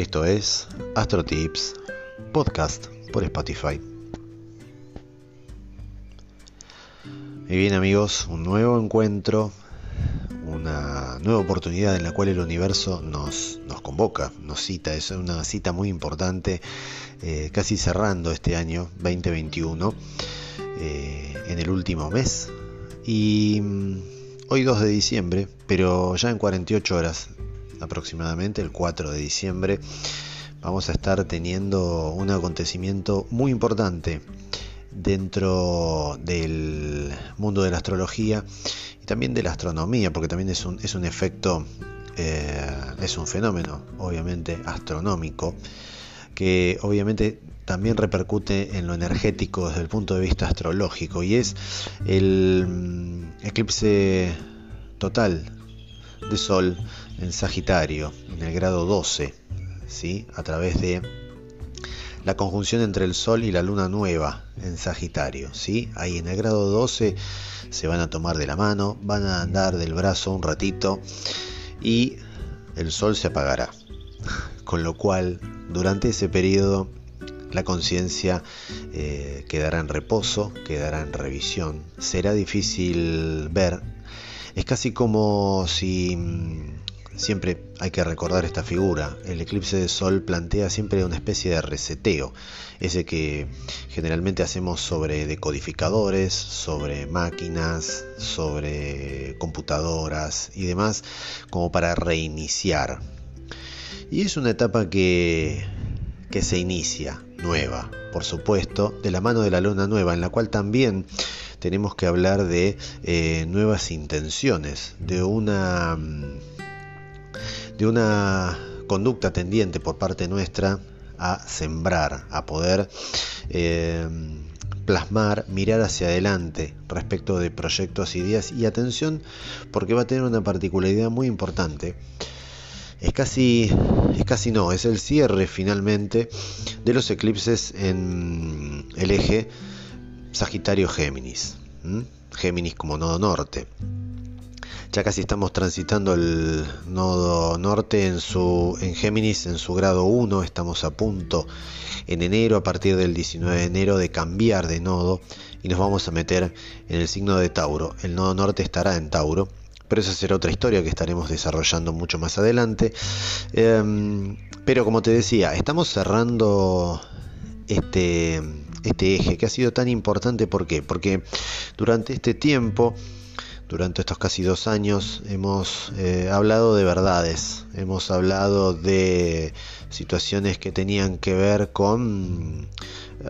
Esto es Astro Tips, podcast por Spotify. Y bien amigos, un nuevo encuentro, una nueva oportunidad en la cual el universo nos, nos convoca, nos cita, es una cita muy importante, eh, casi cerrando este año 2021, eh, en el último mes. Y mm, hoy 2 de diciembre, pero ya en 48 horas aproximadamente, el 4 de diciembre, vamos a estar teniendo un acontecimiento muy importante dentro del mundo de la astrología y también de la astronomía, porque también es un, es un efecto, eh, es un fenómeno, obviamente, astronómico, que obviamente también repercute en lo energético desde el punto de vista astrológico, y es el mm, eclipse total de Sol en Sagitario, en el grado 12, ¿sí? a través de la conjunción entre el Sol y la Luna nueva en Sagitario. ¿sí? Ahí en el grado 12 se van a tomar de la mano, van a andar del brazo un ratito y el Sol se apagará. Con lo cual, durante ese periodo, la conciencia eh, quedará en reposo, quedará en revisión. Será difícil ver. Es casi como si Siempre hay que recordar esta figura. El eclipse de sol plantea siempre una especie de reseteo, ese que generalmente hacemos sobre decodificadores, sobre máquinas, sobre computadoras y demás, como para reiniciar. Y es una etapa que, que se inicia, nueva, por supuesto, de la mano de la luna nueva, en la cual también tenemos que hablar de eh, nuevas intenciones, de una de una conducta tendiente por parte nuestra a sembrar, a poder eh, plasmar, mirar hacia adelante respecto de proyectos, ideas y atención porque va a tener una particularidad muy importante. Es casi, es casi no, es el cierre finalmente de los eclipses en el eje Sagitario-Géminis. Géminis como nodo norte. Ya casi estamos transitando el nodo norte en, su, en Géminis en su grado 1. Estamos a punto en enero, a partir del 19 de enero, de cambiar de nodo y nos vamos a meter en el signo de Tauro. El nodo norte estará en Tauro pero esa será otra historia que estaremos desarrollando mucho más adelante. Em, pero como te decía, estamos cerrando este, este eje que ha sido tan importante. ¿Por qué? Porque durante este tiempo durante estos casi dos años hemos eh, hablado de verdades, hemos hablado de situaciones que tenían que ver con eh,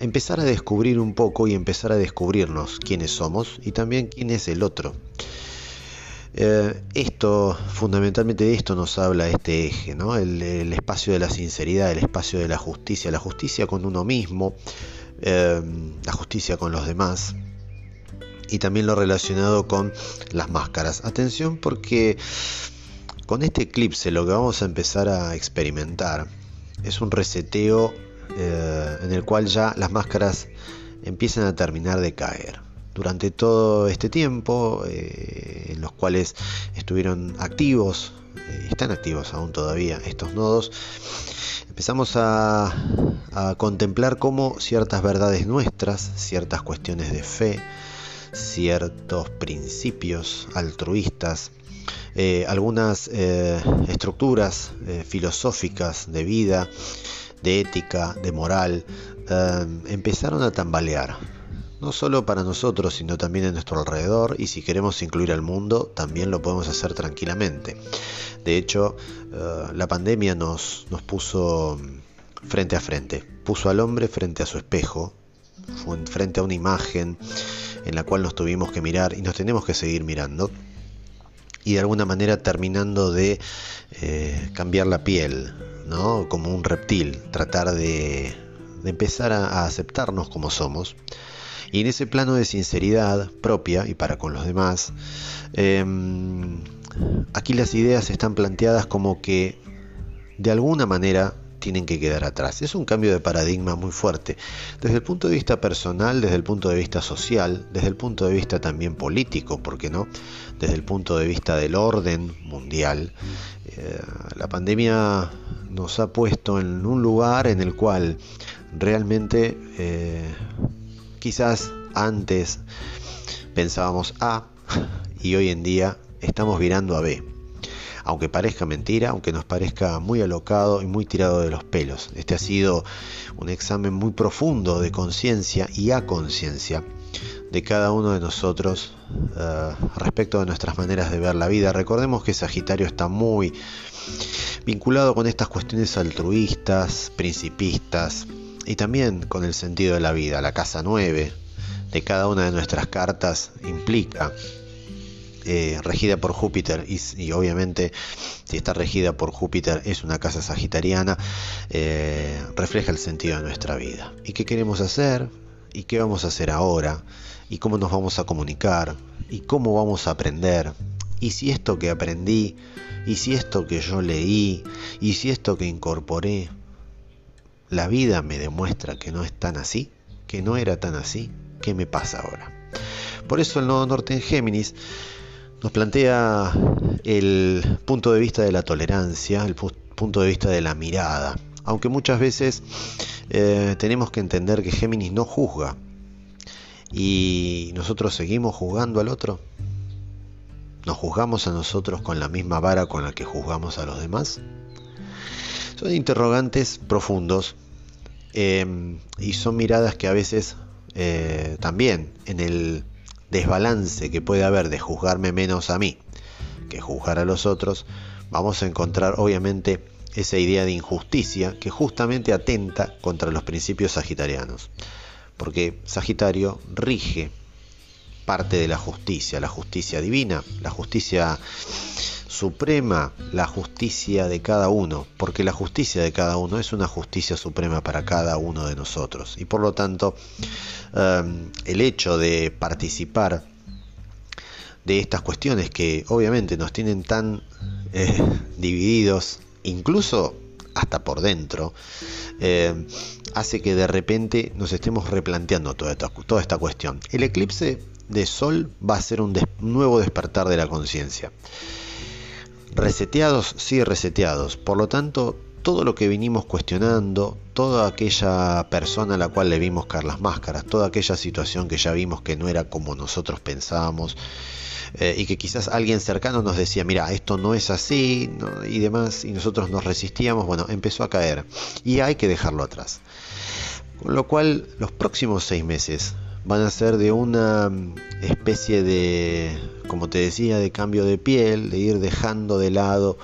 empezar a descubrir un poco y empezar a descubrirnos quiénes somos y también quién es el otro. Eh, esto, fundamentalmente de esto nos habla este eje, ¿no? el, espacio de la sinceridad, el espacio de la justicia, la justicia con uno mismo, la justicia con los demás, y también lo relacionado con las máscaras. Atención porque con este eclipse lo que vamos a empezar a experimentar es un reseteo eh, en el cual ya las máscaras empiezan a terminar de caer. Durante todo este tiempo, eh, en los cuales estuvieron activos, eh, están activos aún todavía estos nodos, empezamos a, a contemplar cómo ciertas verdades nuestras, ciertas cuestiones de fe, ciertos principios altruistas, eh, algunas eh, estructuras eh, filosóficas de vida, de ética, de moral, empezaron a tambalear. No solo para nosotros, sino también en nuestro alrededor y si queremos incluir al mundo, también lo podemos hacer tranquilamente. De hecho, la pandemia nos, nos puso frente a frente, puso al hombre frente a su espejo, frente a una imagen, en la cual nos tuvimos que mirar y nos tenemos que seguir mirando y de alguna manera terminando de eh, cambiar la piel, ¿no? Como un reptil, tratar de, empezar a, aceptarnos como somos. Y en ese plano de sinceridad propia y para con los demás, em, aquí las ideas están planteadas como que de alguna manera tienen que quedar atrás. Es un cambio de paradigma muy fuerte, desde el punto de vista personal, desde el punto de vista social, desde el punto de vista también político, ¿por qué no? Desde el punto de vista del orden mundial. Eh, la pandemia nos ha puesto en un lugar en el cual realmente eh, quizás antes pensábamos A y hoy en día estamos virando a B aunque parezca mentira, aunque nos parezca muy alocado y muy tirado de los pelos. Este ha sido un examen muy profundo de conciencia y a conciencia de cada uno de nosotros eh, respecto de nuestras maneras de ver la vida. Recordemos que Sagitario está muy vinculado con estas cuestiones altruistas, principistas y también con el sentido de la vida. La casa 9 de cada una de nuestras cartas implica eh, regida por Júpiter y, obviamente si está regida por Júpiter es una casa sagitariana, eh, refleja el sentido de nuestra vida. ¿Y qué queremos hacer? ¿Y qué vamos a hacer ahora? ¿Y cómo nos vamos a comunicar? ¿Y cómo vamos a aprender? ¿Y si esto que aprendí? ¿Y si esto que yo leí? ¿Y si esto que incorporé? La vida me demuestra que no es tan así, que no era tan así. ¿Qué me pasa ahora? Por eso el nodo norte en Géminis nos plantea el punto de vista de la tolerancia, el punto de vista de la mirada, aunque muchas veces eh, tenemos que entender que Géminis no juzga y nosotros seguimos juzgando al otro. ¿Nos juzgamos a nosotros con la misma vara con la que juzgamos a los demás? Son interrogantes profundos em, y son miradas que a veces eh, también en el desbalance que puede haber de juzgarme menos a mí que juzgar a los otros, vamos a encontrar obviamente esa idea de injusticia que justamente atenta contra los principios sagitarianos. Porque Sagitario rige parte de la justicia, la justicia divina, la justicia suprema, la justicia de cada uno, porque la justicia de cada uno es una justicia suprema para cada uno de nosotros. Y por lo tanto, em, el hecho de participar de estas cuestiones que obviamente nos tienen tan eh, divididos, incluso hasta por dentro, eh, hace que de repente nos estemos replanteando toda esta, toda esta cuestión. El eclipse de Sol va a ser un nuevo despertar de la conciencia. Reseteados, sí reseteados. Por lo tanto, todo lo que vinimos cuestionando, toda aquella persona a la cual le vimos caer las máscaras, toda aquella situación que ya vimos que no era como nosotros pensábamos, eh, y que quizás alguien cercano nos decía, mira, esto no es así y demás, y nosotros nos resistíamos, bueno, empezó a caer y hay que dejarlo atrás. Con lo cual, los próximos seis meses van a ser de una mm, especie de, como te decía, de cambio de piel, de ir dejando de lado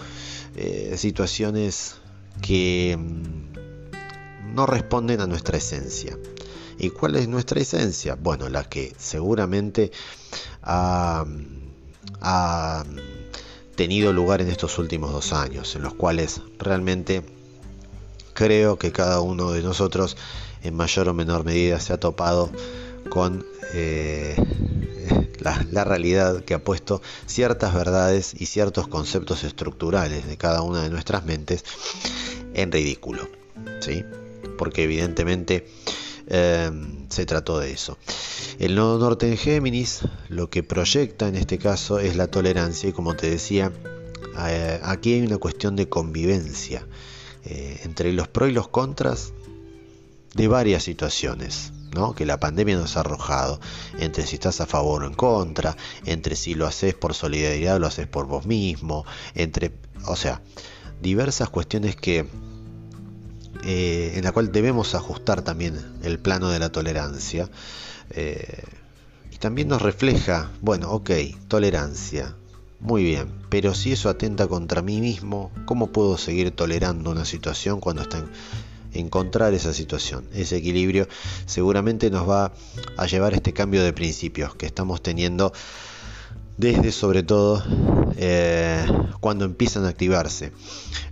eh, situaciones que mm, no responden a nuestra esencia. ¿Y cuál es nuestra esencia? Bueno, la que seguramente ha, ha tenido lugar en estos últimos dos años, en los cuales realmente creo que cada uno de nosotros en mayor o menor medida se ha topado con eh, la, realidad que ha puesto ciertas verdades y ciertos conceptos estructurales de cada una de nuestras mentes en ridículo. ¿sí? Porque evidentemente eh, se trató de eso. El nodo norte en Géminis lo que proyecta en este caso es la tolerancia y como te decía, eh, aquí hay una cuestión de convivencia entre los pros y los contras de varias situaciones que la pandemia nos ha arrojado, entre si estás a favor o en contra, entre si lo haces por solidaridad o lo haces por vos mismo, entre, o sea, diversas cuestiones que eh, en la cual debemos ajustar también el plano de la tolerancia. Eh, y también nos refleja, bueno, ok, tolerancia, muy bien, pero si eso atenta contra mí mismo, ¿cómo puedo seguir tolerando una situación cuando está en, encontrar esa situación, ese equilibrio, seguramente nos va a llevar este cambio de principios que estamos teniendo desde sobre todo eh, cuando empiezan a activarse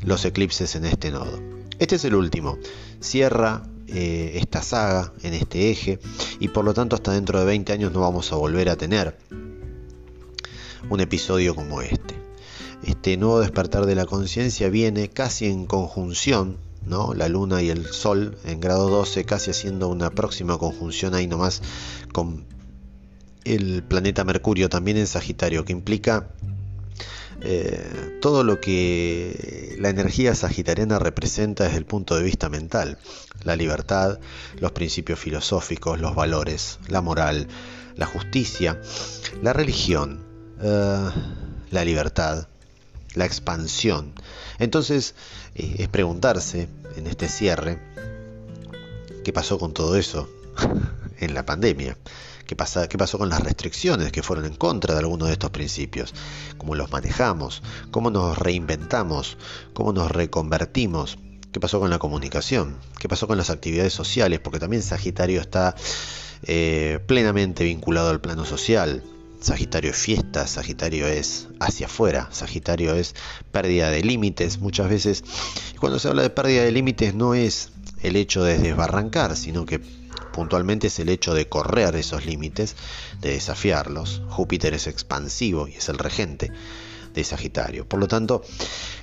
los eclipses en este nodo. Este es el último, cierra eh, esta saga en este eje y por lo tanto hasta dentro de 20 años no vamos a volver a tener un episodio como este. Este nuevo despertar de la conciencia viene casi en conjunción ¿no? La Luna y el Sol en grado 12, casi haciendo una próxima conjunción ahí nomás con el planeta Mercurio también en Sagitario, que implica eh, todo lo que la energía sagitariana representa desde el punto de vista mental, la libertad, los principios filosóficos, los valores, la moral, la justicia, la religión, eh, la libertad, la expansión. Entonces eh, es preguntarse en este cierre, ¿qué pasó con todo eso en la pandemia? ¿Qué, ¿Qué pasó con las restricciones que fueron en contra de algunos de estos principios? ¿Cómo los manejamos? ¿Cómo nos reinventamos? ¿Cómo nos reconvertimos? ¿Qué pasó con la comunicación? ¿Qué pasó con las actividades sociales? Porque también Sagitario está eh, plenamente vinculado al plano social. Sagitario es fiesta, Sagitario es hacia afuera, Sagitario es pérdida de límites muchas veces. Cuando se habla de pérdida de límites no es el hecho de desbarrancar, sino que puntualmente es el hecho de correr esos límites, de desafiarlos. Júpiter es expansivo y es el regente de Sagitario. Por lo tanto,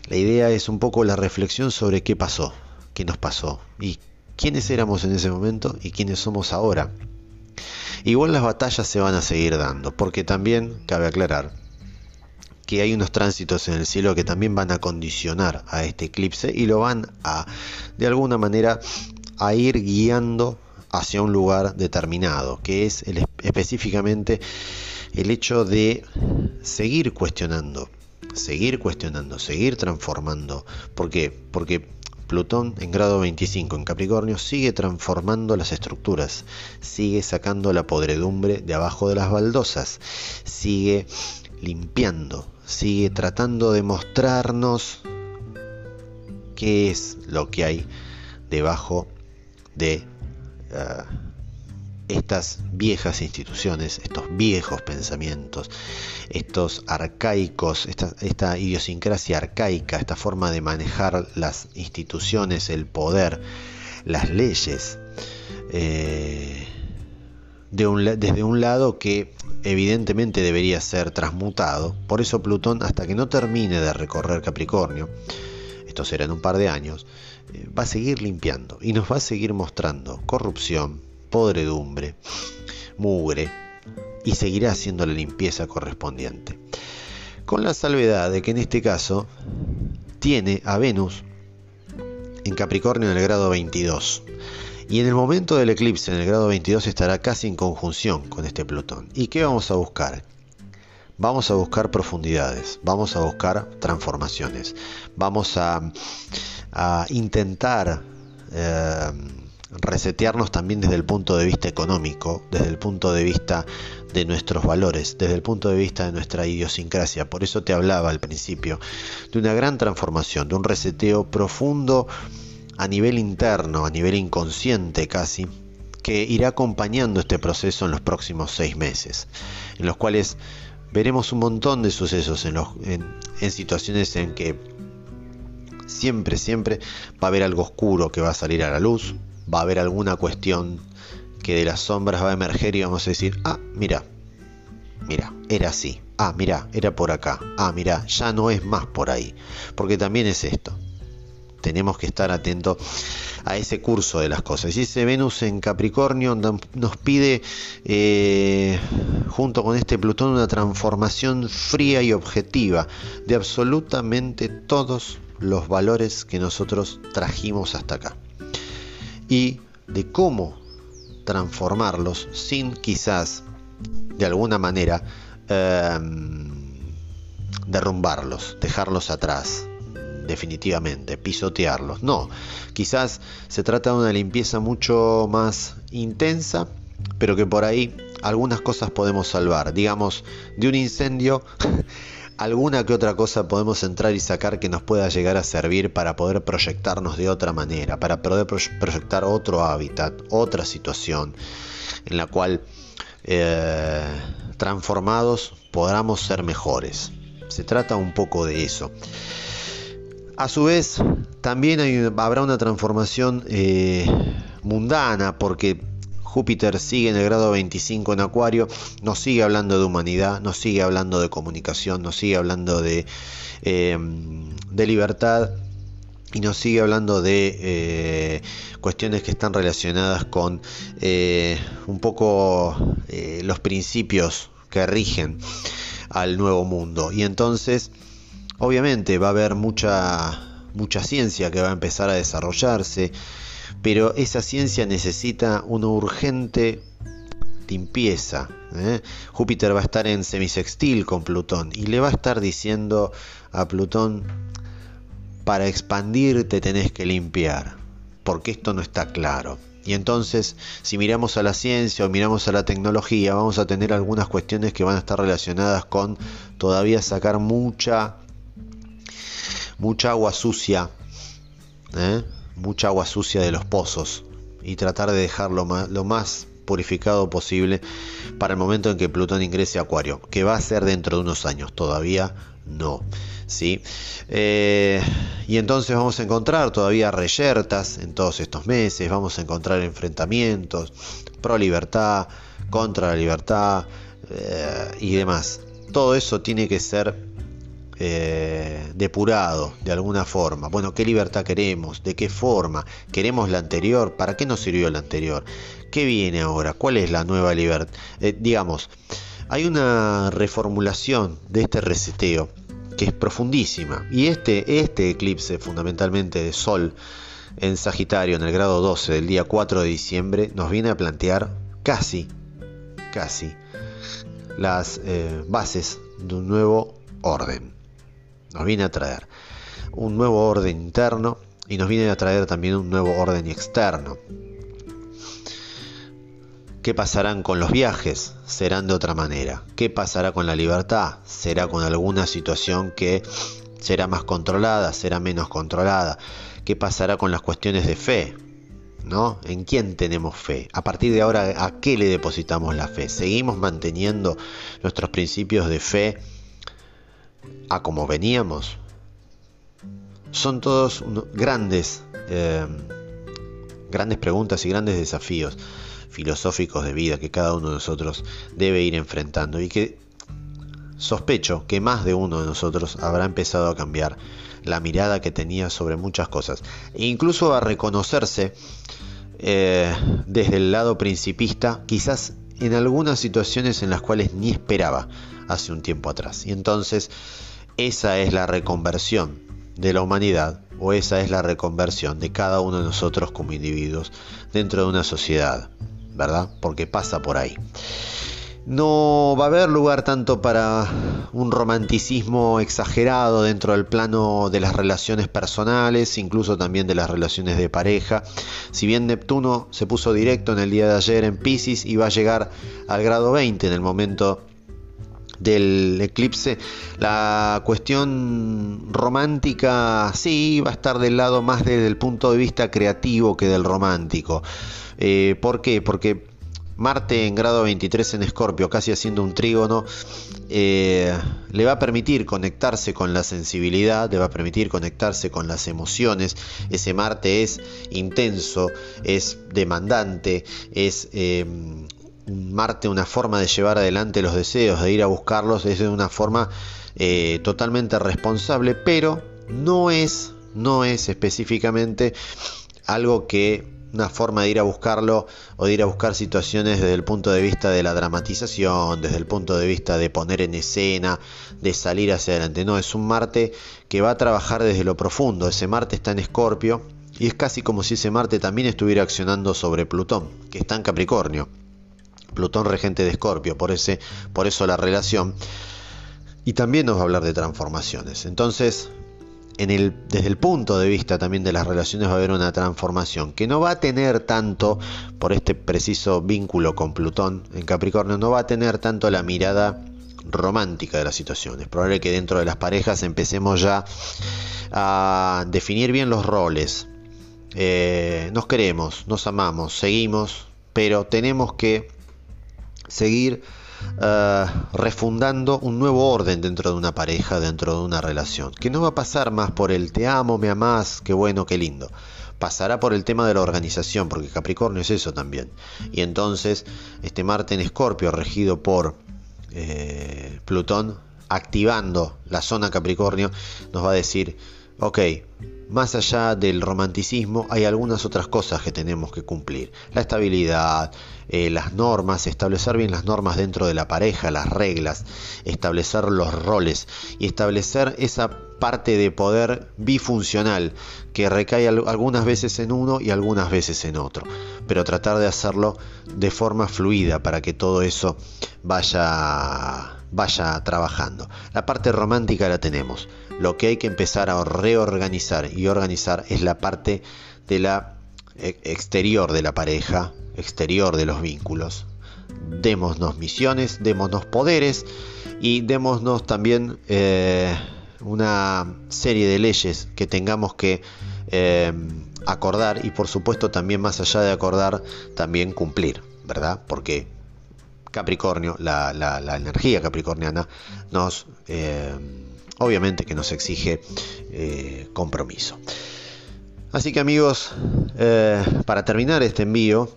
la idea es un poco la reflexión sobre qué pasó, qué nos pasó y quiénes éramos en ese momento y quiénes somos ahora Igual las batallas se van a seguir dando, porque también cabe aclarar que hay unos tránsitos en el cielo que también van a condicionar a este eclipse y lo van a, de alguna manera, a ir guiando hacia un lugar determinado, que es el, específicamente el hecho de seguir cuestionando, seguir cuestionando, seguir transformando. ¿Por qué? Porque Plutón en grado 25 en Capricornio sigue transformando las estructuras, sigue sacando la podredumbre de abajo de las baldosas, sigue limpiando, sigue tratando de mostrarnos qué es lo que hay debajo de ah, estas viejas instituciones, estos viejos pensamientos, estos arcaicos, esta, idiosincrasia arcaica, esta forma de manejar las instituciones, el poder, las leyes, eh, desde un lado que evidentemente debería ser transmutado. Por eso Plutón, hasta que no termine de recorrer Capricornio, esto será en un par de años, eh, va a seguir limpiando y nos va a seguir mostrando corrupción, podredumbre, mugre, y seguirá haciendo la limpieza correspondiente. Con la salvedad de que en este caso tiene a Venus en Capricornio en el grado 22. Y en el momento del eclipse, en el grado 22, estará casi en conjunción con este Plutón. ¿Y qué vamos a buscar? Vamos a buscar profundidades, vamos a buscar transformaciones, vamos a, intentar eh, resetearnos también desde el punto de vista económico, desde el punto de vista de nuestros valores, desde el punto de vista de nuestra idiosincrasia. Por eso te hablaba al principio de una gran transformación, de un reseteo profundo a nivel interno, a nivel inconsciente casi, que irá acompañando este proceso en los próximos seis meses, en los cuales veremos un montón de sucesos en, situaciones en que siempre, siempre va a haber algo oscuro que va a salir a la luz, va a haber alguna cuestión que de las sombras va a emerger y vamos a decir, ah, mira, mira, era así, ah, mira, era por acá, ah, mira, ya no es más por ahí, porque también es esto. Tenemos que estar atentos a ese curso de las cosas. Y ese Venus en Capricornio nos pide, eh, junto con este Plutón, una transformación fría y objetiva de absolutamente todos los valores que nosotros trajimos hasta acá y de cómo transformarlos sin quizás de alguna manera em, derrumbarlos, dejarlos atrás definitivamente, pisotearlos. No, quizás se trata de una limpieza mucho más intensa, pero que por ahí algunas cosas podemos salvar. Digamos, de un incendio alguna que otra cosa podemos entrar y sacar que nos pueda llegar a servir para poder proyectarnos de otra manera, para poder proyectar otro hábitat, otra situación en la cual eh, transformados podamos ser mejores. Se trata un poco de eso. A su vez, también habrá una transformación eh, mundana, porque Júpiter sigue en el grado 25 en Acuario, nos sigue hablando de humanidad, nos sigue hablando de comunicación, nos sigue hablando de, em, de libertad y nos sigue hablando de eh, cuestiones que están relacionadas con eh, un poco eh, los principios que rigen al nuevo mundo. Y entonces, obviamente, va a haber mucha, mucha ciencia que va a empezar a desarrollarse, pero esa ciencia necesita una urgente limpieza. Júpiter va a estar en semisextil con Plutón y le va a estar diciendo a Plutón, para expandirte tenés que limpiar, porque esto no está claro. Y entonces, si miramos a la ciencia o miramos a la tecnología, vamos a tener algunas cuestiones que van a estar relacionadas con todavía sacar mucha, mucha agua sucia, ¿eh? Mucha agua sucia de los pozos y tratar de dejarlo lo más purificado posible para el momento en que Plutón ingrese a Acuario, que va a ser dentro de unos años, todavía no. ¿sí? Eh, y entonces vamos a encontrar todavía reyertas en todos estos meses, vamos a encontrar enfrentamientos pro libertad, contra la libertad eh, y demás. Todo eso tiene que ser eh, depurado de alguna forma. Bueno, ¿qué libertad queremos? ¿De qué forma? ¿Queremos la anterior? ¿Para qué nos sirvió la anterior? ¿Qué viene ahora? ¿Cuál es la nueva libertad? digamos, hay una reformulación de este reseteo que es profundísima. Y este, este eclipse fundamentalmente de Sol en Sagitario en el grado 12 del día 4 de diciembre nos viene a plantear casi, casi las eh, bases de un nuevo orden. Nos viene a traer un nuevo orden interno y nos viene a traer también un nuevo orden externo. ¿Qué pasarán con los viajes? Serán de otra manera. ¿Qué pasará con la libertad? Será con alguna situación que será más controlada, será menos controlada. ¿Qué pasará con las cuestiones de fe? ¿No? ¿En quién tenemos fe? A partir de ahora, ¿a qué le depositamos la fe? ¿Seguimos manteniendo nuestros principios de fe a como veníamos? Son todos grandes, eh, grandes preguntas y grandes desafíos filosóficos de vida que cada uno de nosotros debe ir enfrentando y que sospecho que más de uno de nosotros habrá empezado a cambiar la mirada que tenía sobre muchas cosas e incluso a reconocerse eh, desde el lado principista quizás en algunas situaciones en las cuales ni esperaba hace un tiempo atrás y entonces esa es la reconversión de la humanidad o esa es la reconversión de cada uno de nosotros como individuos dentro de una sociedad ¿verdad? Porque pasa por ahí. No va a haber lugar tanto para un romanticismo exagerado dentro del plano de las relaciones personales, incluso también de las relaciones de pareja. Si bien Neptuno se puso directo en el día de ayer en Pisces y va a llegar al grado 20 en el momento del eclipse, la cuestión romántica sí va a estar del lado más desde el punto de vista creativo que del romántico. Eh, ¿Por qué? Porque Marte en grado 23 en Escorpio, casi haciendo un trígono, eh, le va a permitir conectarse con la sensibilidad, le va a permitir conectarse con las emociones. Ese Marte es intenso, es demandante, es eh, Marte una forma de llevar adelante los deseos, de ir a buscarlos, es de una forma totalmente responsable, pero no es, no es específicamente algo que una forma de ir a buscarlo o de ir a buscar situaciones desde el punto de vista de la dramatización, desde el punto de vista de poner en escena, de salir hacia adelante. No, es un Marte que va a trabajar desde lo profundo. Ese Marte está en Escorpio y es casi como si ese Marte también estuviera accionando sobre Plutón, que está en Capricornio. Plutón regente de Escorpio, por, por eso la relación. Y también nos va a hablar de transformaciones. Entonces, desde el punto de vista también de las relaciones va a haber una transformación que no va a tener tanto, por este preciso vínculo con Plutón en Capricornio, no va a tener tanto la mirada romántica de la situación. Es probable que dentro de las parejas empecemos ya a definir bien los roles. Eh, nos queremos, nos amamos, seguimos, pero tenemos que seguir eh, refundando un nuevo orden dentro de una pareja, dentro de una relación, que no va a pasar más por el te amo, me amás, qué bueno, qué lindo. Pasará por el tema de la organización, porque Capricornio es eso también. Y entonces, este Marte en Escorpio, regido por eh, Plutón, activando la zona Capricornio, nos va a decir, ok, más allá del romanticismo, hay algunas otras cosas que tenemos que cumplir. La estabilidad, eh, las normas, establecer bien las normas dentro de la pareja, las reglas, establecer los roles y establecer esa parte de poder bifuncional que recae algunas veces en uno y algunas veces en otro, pero tratar de hacerlo de forma fluida para que todo eso vaya vaya trabajando. La parte romántica la tenemos. Lo que hay que empezar a reorganizar y organizar es la parte de la e, exterior de la pareja, exterior de los vínculos. Démonos misiones, démonos poderes y démonos también eh, una serie de leyes que tengamos que eh, acordar y por supuesto también más allá de acordar, también cumplir, ¿verdad? Porque Capricornio, la, energía capricorniana, nos eh, obviamente que nos exige compromiso. Así que amigos, para terminar este envío,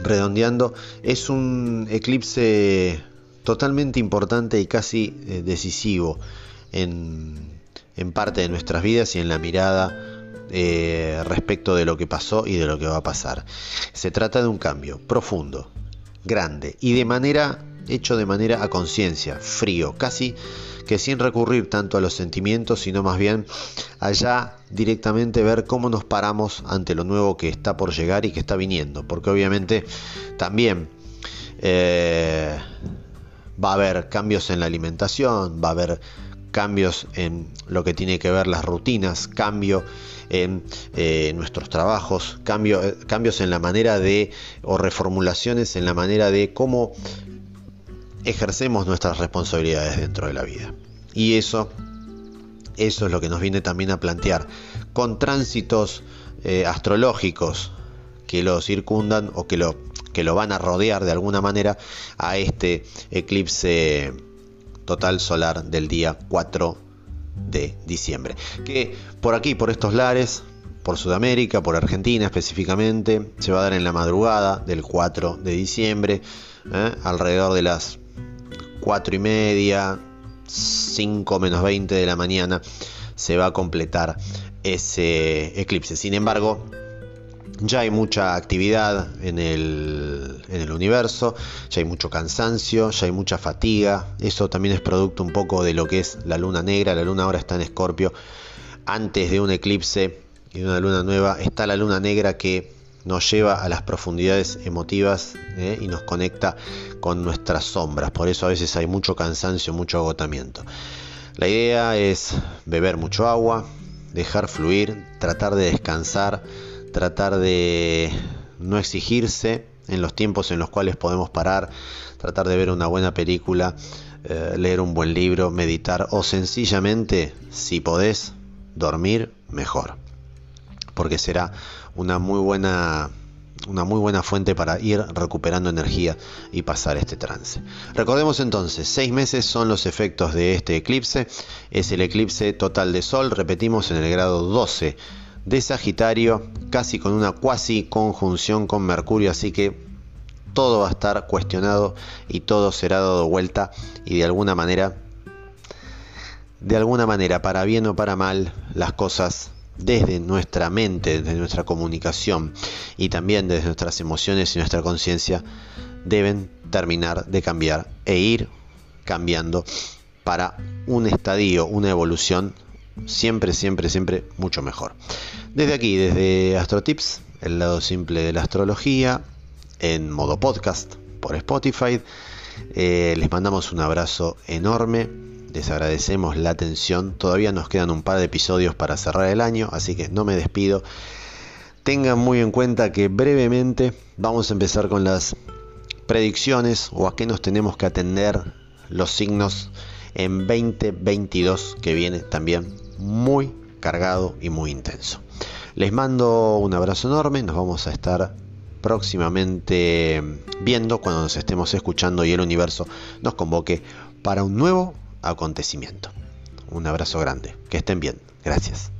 redondeando, es un eclipse totalmente importante y casi eh, decisivo en, parte de nuestras vidas y en la mirada eh, respecto de lo que pasó y de lo que va a pasar. Se trata de un cambio profundo, grande y de manera hecho de manera a conciencia, frío, casi que sin recurrir tanto a los sentimientos, sino más bien allá directamente ver cómo nos paramos ante lo nuevo que está por llegar y que está viniendo, porque obviamente también eh, va a haber cambios en la alimentación, va a haber cambios en lo que tiene que ver las rutinas, cambio en eh, nuestros trabajos, eh, cambios en la manera de, o reformulaciones en la manera de cómo ejercemos nuestras responsabilidades dentro de la vida. Y eso, eso es lo que nos viene también a plantear con tránsitos eh, astrológicos que lo circundan o que lo, que lo van a rodear de alguna manera a este eclipse total solar del día 4 de diciembre. Que por aquí, por estos lares, por Sudamérica, por Argentina específicamente, se va a dar en la madrugada del 4 de diciembre, ¿eh? alrededor de las 4 y media, 5 menos 20 de la mañana, se va a completar ese eclipse. Sin embargo, ya hay mucha actividad en el, universo, ya hay mucho cansancio, ya hay mucha fatiga. Eso también es producto un poco de lo que es la luna negra. La luna ahora está en Escorpio. Antes de un eclipse y una luna nueva está la luna negra que nos lleva a las profundidades emotivas ¿eh? y nos conecta con nuestras sombras. Por eso a veces hay mucho cansancio, mucho agotamiento. La idea es beber mucho agua, dejar fluir, tratar de descansar, tratar de no exigirse en los tiempos en los cuales podemos parar, tratar de ver una buena película, eh, leer un buen libro, meditar o sencillamente, si podés, dormir mejor. Porque será una muy buena una muy buena fuente para ir recuperando energía y pasar este trance. Recordemos entonces, seis meses son los efectos de este eclipse. Es el eclipse total de Sol, repetimos, en el grado 12 de Sagitario, casi con una cuasi conjunción con Mercurio, así que todo va a estar cuestionado y todo será dado vuelta y de alguna manera, de alguna manera, para bien o para mal, las cosas desde nuestra mente, desde nuestra comunicación y también desde nuestras emociones y nuestra conciencia, deben terminar de cambiar e ir cambiando para un estadio, una evolución siempre, siempre, siempre mucho mejor. Desde aquí, desde AstroTips, el lado simple de la astrología, en modo podcast por Spotify, eh, les mandamos un abrazo enorme les agradecemos la atención. Todavía nos quedan un par de episodios para cerrar el año, así que no me despido. Tengan muy en cuenta que brevemente vamos a empezar con las predicciones o a qué nos tenemos que atender los signos en 2022 que viene también muy cargado y muy intenso. Les mando un abrazo enorme, nos vamos a estar próximamente viendo cuando nos estemos escuchando y el universo nos convoque para un nuevo acontecimiento. Un abrazo grande, que estén bien, gracias.